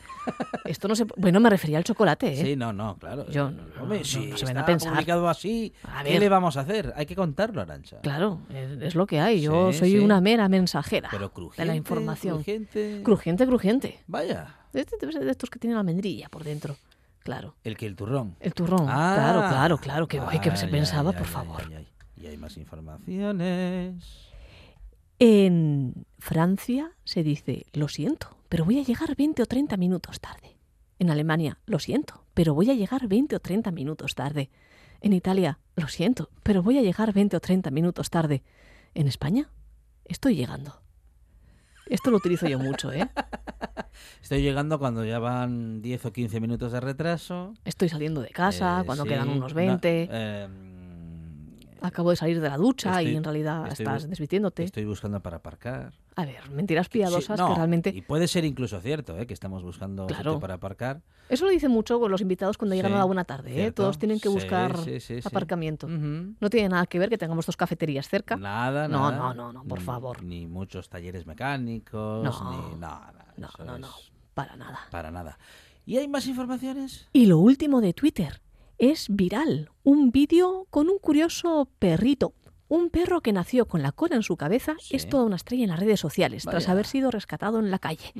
esto no se... Bueno, me refería al chocolate, ¿eh? Sí, no, no, claro. Yo no, Hombre, no, si no se me está a pensar. publicado así, A ¿qué le vamos a hacer? Hay que contarlo, Arancha. Claro, es, es lo que hay. Yo Sí, soy sí. una mera mensajera Pero de crujiente, la información. crujiente. Crujiente, crujiente. Vaya, Este debe ser de estos que tienen almendrilla por dentro. Claro. el que el turrón. El turrón. Ah. claro, claro, claro. Que, ay, que se pensaba, ay, por ay, favor. ay. Y hay más informaciones. En Francia se dice, lo siento, pero voy a llegar 20 o 30 minutos tarde. En Alemania, lo siento, pero voy a llegar 20 o 30 minutos tarde. En Italia, lo siento, pero voy a llegar 20 o 30 minutos tarde. En España, estoy llegando. Esto lo utilizo yo mucho, ¿eh? Estoy llegando cuando ya van 10 o 15 minutos de retraso. Estoy saliendo de casa, Eh, cuando sí, quedan unos no, 20. eh, Acabo de salir de la ducha estoy- y en realidad estoy estás desvistiéndote. Estoy buscando para aparcar. A ver, mentiras Sí, piadosas no, que realmente... Y puede ser incluso cierto, ¿eh? que estamos buscando Claro. para aparcar. Eso lo dicen mucho con los invitados cuando llegan Sí, a la buena tarde, ¿eh? Todos tienen que Sí, buscar sí, sí, sí. aparcamiento. Ujú. No tiene nada que ver que tengamos dos cafeterías cerca. Nada, No, nada. no, no, no, por Ni- favor. Ni muchos talleres mecánicos, No. ni nada. No, no, no, es para nada. Para nada. ¿Y hay más informaciones? Y lo último de Twitter es viral. Un vídeo con un curioso perrito. Un perro que nació con la cola en su cabeza Sí. es toda una estrella en las redes sociales, tras haber sido rescatado en la calle.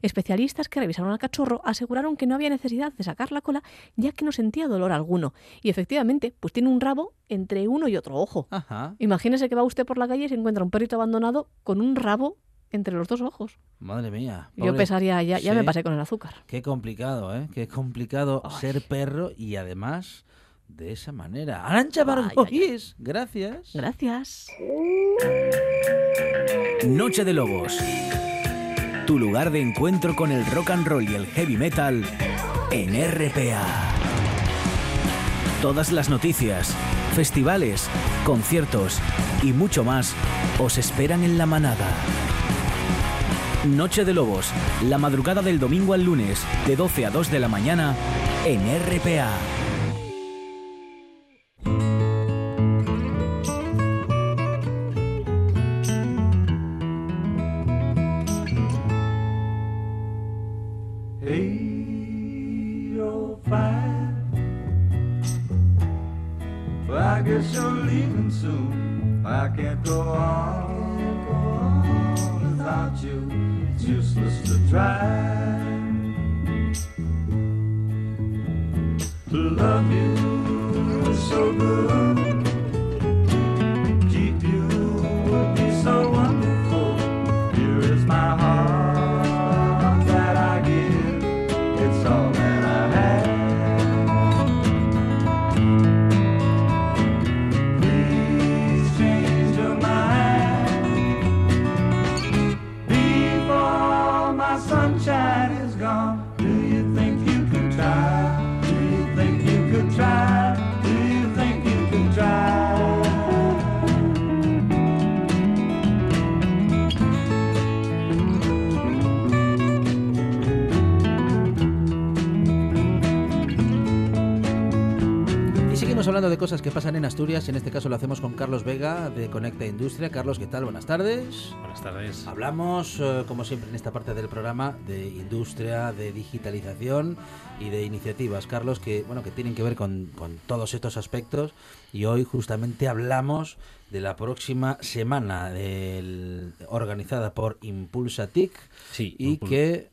Especialistas que revisaron al cachorro aseguraron que no había necesidad de sacar la cola, ya que no sentía dolor alguno. Y efectivamente, pues tiene un rabo entre uno y otro ojo. Ajá. Imagínese que va usted por la calle y se encuentra un perrito abandonado con un rabo entre los dos ojos. Madre mía. Yo pensaría, ya, ya me pasé con el azúcar. Qué complicado, ¿eh? Qué complicado Ay. ser perro y además de esa manera. Arancha Bargois, gracias. Gracias. Noche de Lobos. Tu lugar de encuentro con el rock and roll y el heavy metal en RPA. Todas las noticias, festivales, conciertos y mucho más os esperan en la manada. Noche de Lobos, la madrugada del domingo al lunes, de 12 a 2 de la mañana, en RPA. Cosas que pasan en Asturias. En este caso lo hacemos con Carlos Vega de Conecta Industria. Carlos, ¿qué tal? Buenas tardes. Buenas tardes. Hablamos, eh, como siempre en esta parte del programa, de industria, de digitalización y de iniciativas, Carlos, que bueno que tienen que ver con, con todos estos aspectos. Y hoy justamente hablamos de la próxima semana del- organizada por Impulsa TIC Sí, y Impul- que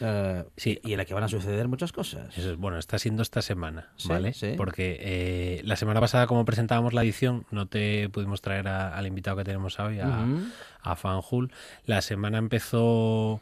eh, Sí. y en la que van a suceder muchas cosas. Eso es, bueno, está siendo esta semana, Sí, ¿vale? sí. Porque eh, la semana pasada, como presentábamos la edición, no te pudimos traer a- al invitado que tenemos hoy, a, Ujú. a Fanjul. La semana empezó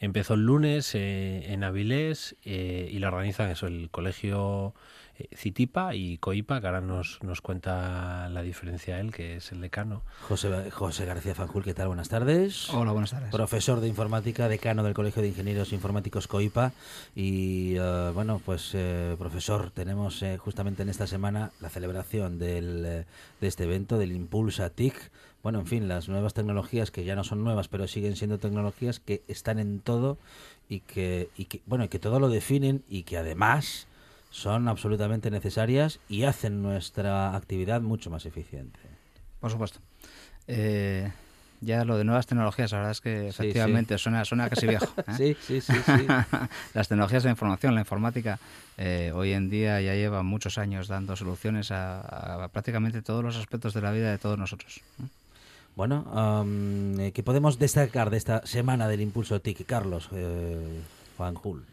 empezó el lunes eh, en Avilés eh, y la organizan eso, el colegio eh, Citipa y Coipa, que ahora nos, nos cuenta la diferencia él, que es el decano. José, José García Fanjul, ¿qué tal? Buenas tardes. Hola, buenas tardes. Profesor de informática, decano del Colegio de Ingenieros Informáticos COIPA. Y eh, bueno, pues eh, profesor, tenemos eh, justamente en esta semana la celebración del, de este evento, del Impulsa TIC. Bueno, en fin, las nuevas tecnologías que ya no son nuevas, pero siguen siendo tecnologías que están en todo y que, y que bueno, y que todo lo definen y que además son absolutamente necesarias y hacen nuestra actividad mucho más eficiente. Por supuesto. Eh, ya lo de nuevas tecnologías, la verdad es que efectivamente sí. Suena, suena casi viejo. ¿eh? Sí, sí, sí, sí. Las tecnologías de la información, la informática, eh, hoy en día ya lleva muchos años dando soluciones a, a prácticamente todos los aspectos de la vida de todos nosotros. Bueno, eh, ¿qué podemos destacar de esta semana del Impulso TIC, Carlos? Juan Jul.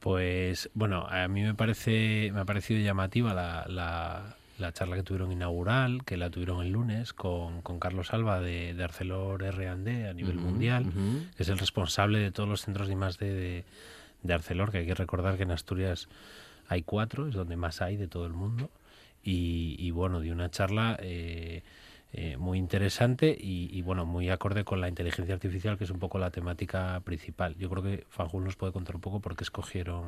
Pues bueno, a mí me parece me ha parecido llamativa la, la, la charla que tuvieron inaugural, que la tuvieron el lunes con, con Carlos Alba de, de Arcelor R&D a nivel mundial, que es el responsable de todos los centros de I+D de, de Arcelor, que hay que recordar que en Asturias hay cuatro, es donde más hay de todo el mundo. Y, y bueno, dio una charla eh, eh, muy interesante y, y, bueno, muy acorde con la inteligencia artificial, que es un poco la temática principal. Yo creo que Fanjul nos puede contar un poco por qué escogieron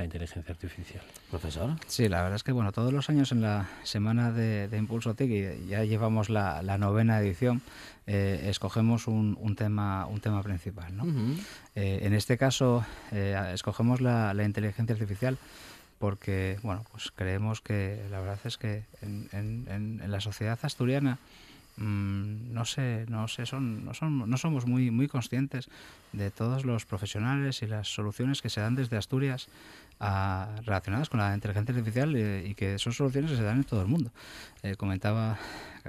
la inteligencia artificial. Profesor. Sí, la verdad es que bueno, todos los años en la semana de, de Impulso TIC, y ya llevamos la, la novena edición, eh, escogemos un, un tema un tema principal. ¿no? Ujú. Eh, en este caso, eh, escogemos la, la inteligencia artificial porque bueno, pues creemos que la verdad es que en, en- en- la sociedad asturiana mm, no sé, no sé, son, no, son, no somos muy, muy conscientes de todos los profesionales y las soluciones que se dan desde Asturias a- relacionadas con la inteligencia artificial eh, y que son soluciones que se dan en todo el mundo. Eh, comentaba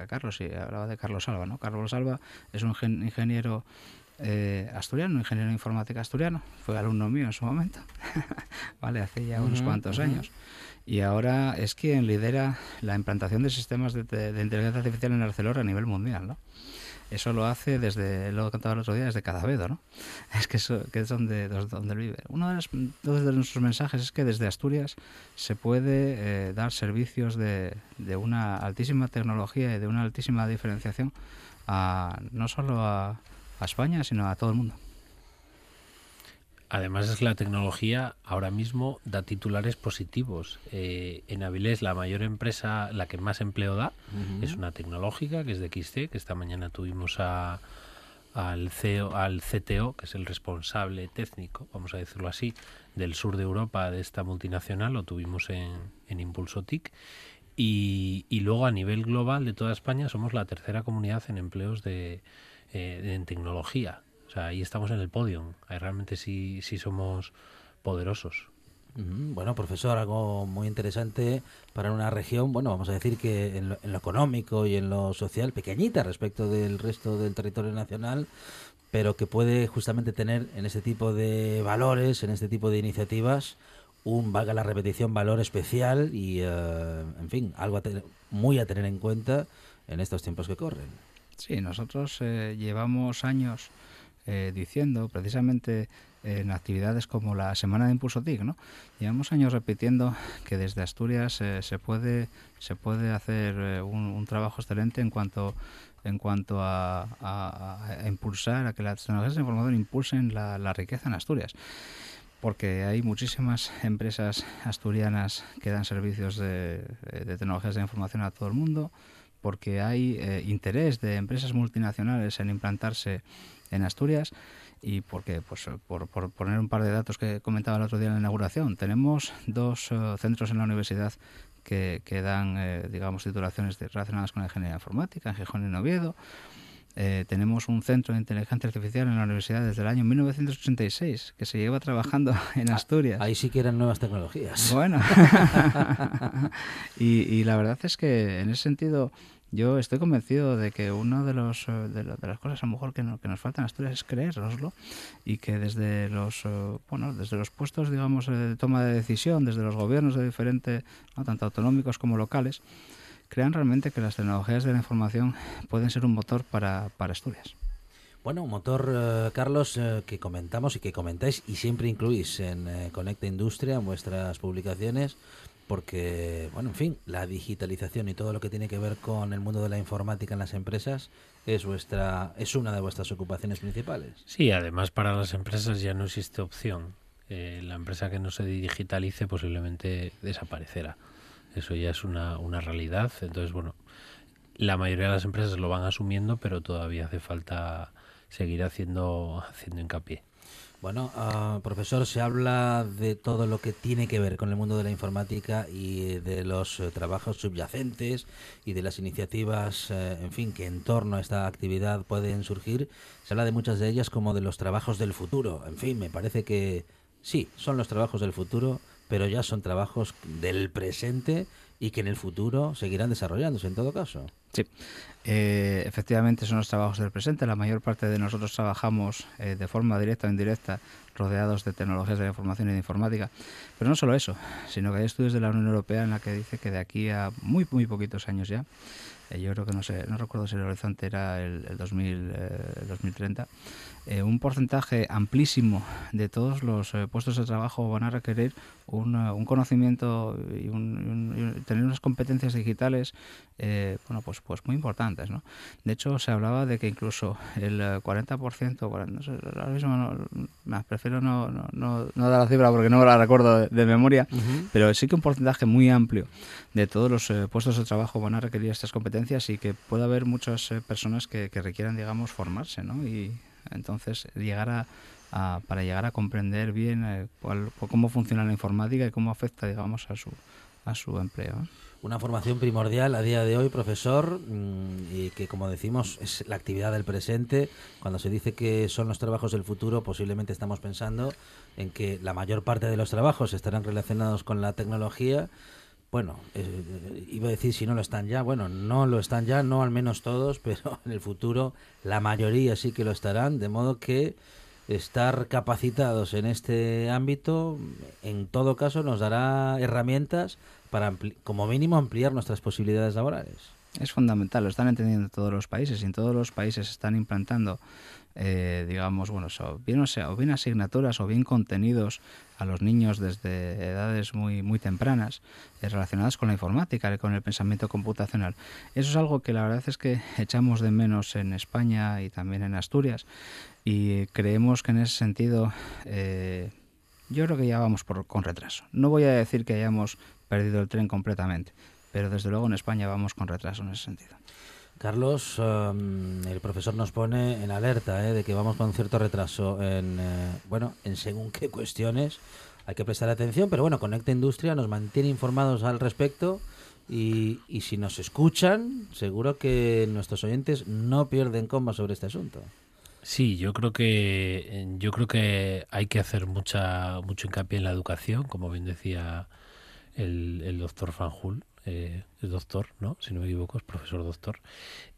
Carlos y hablaba de Carlos Alba, ¿no? Carlos Alba es un gen- ingeniero eh, asturiano, ingeniero de informática asturiano, fue alumno mío en su momento, vale, hace ya unos cuantos años. Y ahora es quien lidera la implantación de sistemas de, de- de inteligencia artificial en Arcelor a nivel mundial, ¿no? Eso lo hace desde, lo contaba el otro día, desde Cadavedo, ¿no? Es que, eso, que es donde, donde vive. Uno de, los, dos de nuestros mensajes es que desde Asturias se puede eh, dar servicios de, de una altísima tecnología y de una altísima diferenciación a, no solo a, a España, sino a todo el mundo. Además es que la tecnología ahora mismo da titulares positivos. Eh, en Avilés la mayor empresa, la que más empleo da, Ujú. es una tecnológica que es de XC, que esta mañana tuvimos a, al, CEO, al CTO, que es el responsable técnico, vamos a decirlo así, del sur de Europa de esta multinacional, lo tuvimos en, en Impulso TIC. Y, y luego a nivel global de toda España somos la tercera comunidad en empleos de, eh, en tecnología. O sea, ahí estamos en el podio. Ahí realmente sí, sí somos poderosos. Ujú. Bueno, profesor, algo muy interesante para una región, bueno, vamos a decir que en lo, en lo económico y en lo social, pequeñita respecto del resto del territorio nacional, pero que puede justamente tener en este tipo de valores, en este tipo de iniciativas, un, valga la repetición, valor especial y, eh, en fin, algo a tener- muy a tener en cuenta en estos tiempos que corren. Sí, nosotros eh, llevamos años eh, diciendo, precisamente en actividades como la Semana de Impulso TIC, ¿no? Llevamos años repitiendo que desde Asturias eh, se puede se puede hacer eh, un, trabajo excelente en cuanto en cuanto a, impulsar a que las tecnologías de información impulsen la, riqueza en Asturias porque hay muchísimas empresas asturianas que dan servicios de, eh, de tecnologías de información a todo el mundo, porque hay eh, interés de empresas multinacionales en implantarse en Asturias y porque, pues, por, por poner un par de datos que comentaba el otro día en la inauguración, tenemos dos eh, centros en la universidad que, que dan, eh, digamos, titulaciones relacionadas con la ingeniería informática, en Gijón y en Oviedo. Eh, tenemos un centro de inteligencia artificial en la universidad desde el año 1986 que se lleva trabajando en Asturias. Ahí sí que eran nuevas tecnologías. Bueno, y, y la verdad es que en ese sentido yo estoy convencido de que una de, los, eh, de, de las cosas a lo mejor que, no- que nos faltan en Asturias es creérnoslo y que desde los eh, bueno desde los puestos digamos eh, de toma de decisión, desde los gobiernos de diferente, ¿no? tanto autonómicos como locales, crean realmente que las tecnologías de la información pueden ser un motor para, para Asturias. Bueno, un motor, eh, Carlos, eh, que comentamos y que comentáis y siempre incluís en eh, Conecta Industria, en vuestras publicaciones, porque, bueno, en fin, la digitalización y todo lo que tiene que ver con el mundo de la informática en las empresas es vuestra es una de vuestras ocupaciones principales. Sí, además para las empresas ya no existe opción. Eh, la empresa que no se digitalice posiblemente desaparecerá. Eso ya es una, una realidad. Entonces, bueno, la mayoría de las empresas lo van asumiendo, pero todavía hace falta seguir haciendo, haciendo hincapié. Bueno, ah, profesor, se habla de todo lo que tiene que ver con el mundo de la informática y de los eh, trabajos subyacentes y de las iniciativas, eh, en fin, que en torno a esta actividad pueden surgir. Se habla de muchas de ellas como de los trabajos del futuro. En fin, me parece que sí, son los trabajos del futuro, pero ya son trabajos del presente y que en el futuro seguirán desarrollándose en todo caso. Sí, eh, efectivamente son los trabajos del presente. La mayor parte de nosotros trabajamos eh, de forma directa o indirecta rodeados de tecnologías de información y de informática. Pero no solo eso, sino que hay estudios de la Unión Europea en la que dice que de aquí a muy, muy poquitos años ya, eh, yo creo que no sé, no recuerdo si el horizonte era el, el 2000, eh, el 2030, eh, un porcentaje amplísimo de todos los eh, puestos de trabajo van a requerir un, eh, un conocimiento y, un- y un- y tener unas competencias digitales eh, bueno pues pues muy importantes ¿no? de hecho se hablaba de que incluso el eh, 40% cuaren- no sé, ahora mismo no, no, prefiero no, no, no, no dar la cifra porque no la recuerdo de, de memoria pero sí que un porcentaje muy amplio de todos los eh, puestos de trabajo van a requerir estas competencias y que puede haber muchas eh, personas que, que requieran, digamos, formarse, ¿no? Y entonces llegar a, para llegar a comprender bien eh, cómo funciona la informática y cómo afecta, digamos, a su a su empleo. Una formación primordial a día de hoy, profesor, mm, y que como decimos es la actividad del presente. Cuando se dice que son los trabajos del futuro, posiblemente estamos pensando en que la mayor parte de los trabajos estarán relacionados con la tecnología. Bueno, eh, iba a decir si no lo están ya, bueno, no lo están ya, no al menos todos, pero en el futuro la mayoría sí que lo estarán, de modo que estar capacitados en este ámbito, en todo caso, nos dará herramientas para, como mínimo, ampliar nuestras posibilidades laborales. Es fundamental, lo están entendiendo todos los países y en todos los países están implantando, eh, digamos, bueno, so- bien, o sea, o bien asignaturas o bien contenidos a los niños desde edades muy, muy tempranas eh, relacionadas con la informática y con el pensamiento computacional. Eso es algo que la verdad es que echamos de menos en España y también en Asturias y creemos que en ese sentido eh, yo creo que ya vamos con retraso. No voy a decir que hayamos perdido el tren completamente, pero desde luego en España vamos con retraso en ese sentido. Carlos, um, el profesor nos pone en alerta ¿eh? de que vamos con cierto retraso en, eh, bueno, en según qué cuestiones. Hay que prestar atención, pero bueno, Conecta Industria nos mantiene informados al respecto y, y si nos escuchan, seguro que nuestros oyentes no pierden coma sobre este asunto. Sí, yo creo que eh, yo creo que hay que hacer mucha mucho hincapié en la educación, como bien decía el, el doctor Fanjul, eh, es doctor, ¿no? Si no me equivoco, es profesor doctor.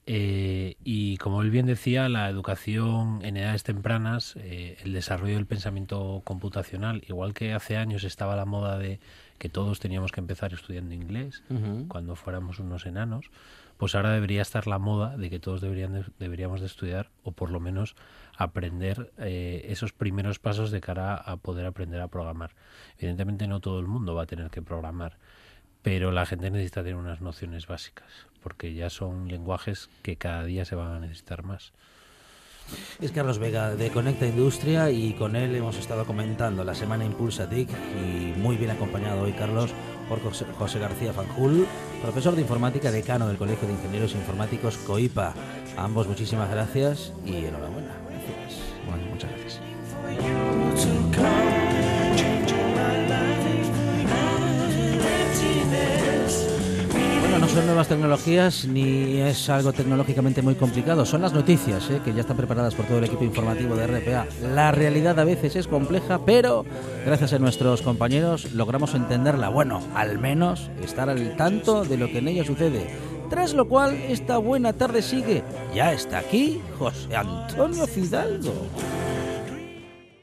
Eh, y como él bien decía, la educación en edades tempranas, eh, el desarrollo del pensamiento computacional, igual que hace años estaba la moda de que todos teníamos que empezar estudiando inglés cuando fuéramos unos enanos, pues ahora debería estar la moda de que todos deberían de- deberíamos de estudiar o por lo menos aprender eh, esos primeros pasos de cara a poder aprender a programar. Evidentemente no todo el mundo va a tener que programar, pero la gente necesita tener unas nociones básicas, porque ya son lenguajes que cada día se van a necesitar más. Es Carlos Vega de Conecta Industria y con él hemos estado comentando la semana Impulsa TIC y muy bien acompañado hoy Carlos por José, García Fanjul, profesor de informática, decano del Colegio de Ingenieros Informáticos COIPA. A ambos muchísimas gracias y enhorabuena. Gracias. Bueno, muchas gracias. Son nuevas tecnologías ni es algo tecnológicamente muy complicado, son las noticias ¿eh? que ya están preparadas por todo el equipo informativo de RPA. La realidad a veces es compleja, pero gracias a nuestros compañeros logramos entenderla. Bueno, al menos estar al tanto de lo que en ella sucede. Tras lo cual, esta buena tarde sigue. Ya está aquí José Antonio Fidalgo.